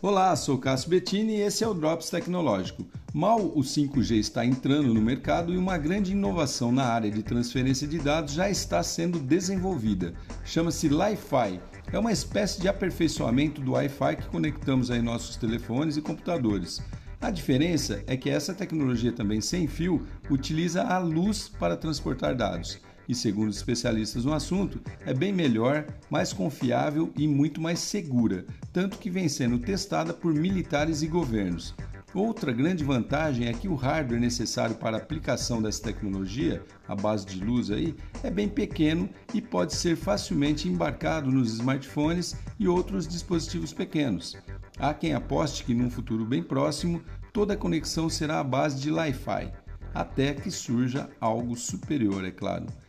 Olá, sou Cássio Bettini e esse é o Drops Tecnológico. Mal o 5G está entrando no mercado e uma grande inovação na área de transferência de dados já está sendo desenvolvida. Chama-se Li-Fi. É uma espécie de aperfeiçoamento do Wi-Fi que conectamos aí nossos telefones e computadores. A diferença é que essa tecnologia também sem fio utiliza a luz para transportar dados e, segundo especialistas no assunto, é bem melhor, mais confiável e muito mais segura, tanto que vem sendo testada por militares e governos. Outra grande vantagem é que o hardware necessário para a aplicação dessa tecnologia, a base de luz aí, é bem pequeno e pode ser facilmente embarcado nos smartphones e outros dispositivos pequenos. Há quem aposte que num futuro bem próximo, toda a conexão será à base de Wi-Fi, até que surja algo superior, é claro.